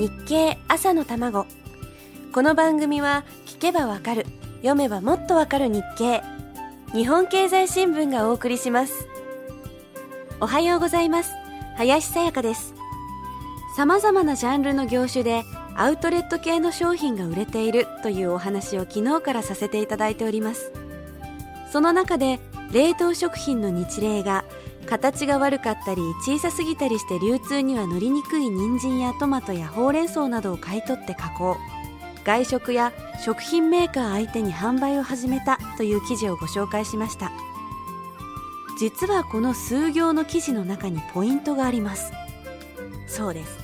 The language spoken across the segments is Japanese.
日経朝の卵。この番組は聞けばわかる読めばもっとわかる日経。日本経済新聞がお送りします。おはようございます。林さやかです。様々なジャンルの業種でアウトレット系の商品が売れているというお話を昨日からさせていただいております。その中で冷凍食品の日例が形が悪かったり小さすぎたりして流通には乗りにくい人参やトマトやほうれん草などを買い取って加工。外食や食品メーカー相手に販売を始めたという記事をご紹介しました。実はこの数行の記事の中にポイントがあります。そうです。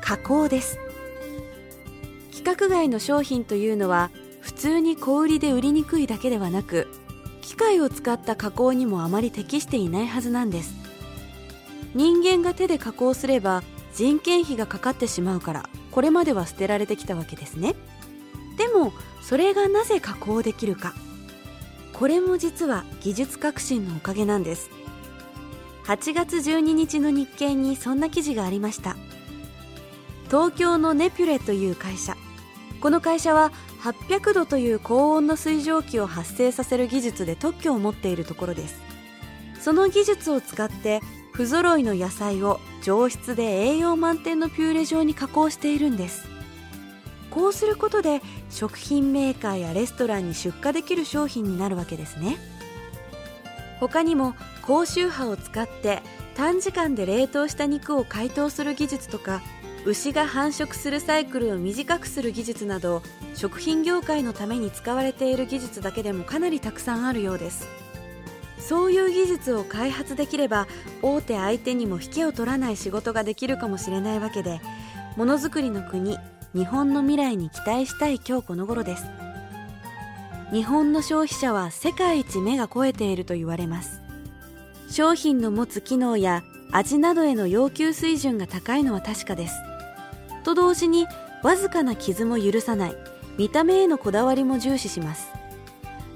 加工です。規格外の商品というのは普通に小売りで売りにくいだけではなく機械を使った加工にもあまり適していないはずなんです。人間が手で加工すれば人件費がかかってしまうからこれまでは捨てられてきたわけですね。でもそれがなぜ加工できるか。これも実は技術革新のおかげなんです。8月12日の日経にそんな記事がありました。東京のネピュレという会社。この会社は800度という高温の水蒸気を発生させる技術で特許を持っているところです。その技術を使って不揃いの野菜を上質で栄養満点のピューレ状に加工しているんです。こうすることで食品メーカーやレストランに出荷できる商品になるわけですね。他にも高周波を使って短時間で冷凍した肉を解凍する技術とか牛が繁殖するサイクルを短くする技術など食品業界のために使われている技術だけでもかなりたくさんあるようです。そういう技術を開発できれば大手相手にも引けを取らない仕事ができるかもしれないわけでものづくりの国日本の未来に期待したい今日この頃です。日本の消費者は世界一目が肥えていると言われます。商品の持つ機能や味などへの要求水準が高いのは確かです。と同時にわずかな傷も許さない。見た目へのこだわりも重視します。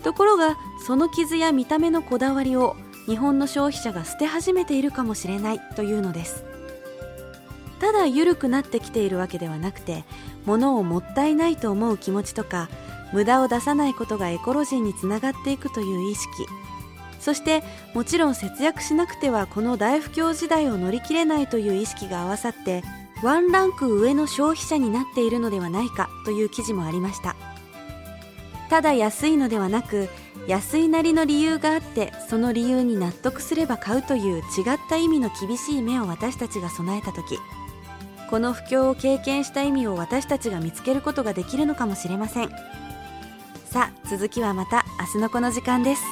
ところがその傷や見た目のこだわりを日本の消費者が捨て始めているかもしれない。というのです。ただ緩くなってきているわけではなくて物をもったいないと思う気持ちとか無駄を出さないことがエコロジーにつながっていくという意識。そしてもちろん節約しなくてはこの大不況時代を乗り切れないという意識が合わさってワンランク上の消費者になっているのではないかという記事もありました。ただ安いのではなく安いなりの理由があってその理由に納得すれば買うという違った意味の厳しい目を私たちが備えた時この不況を経験した意味を私たちが見つけることができるのかもしれません。さあ続きはまた明日のこの時間です。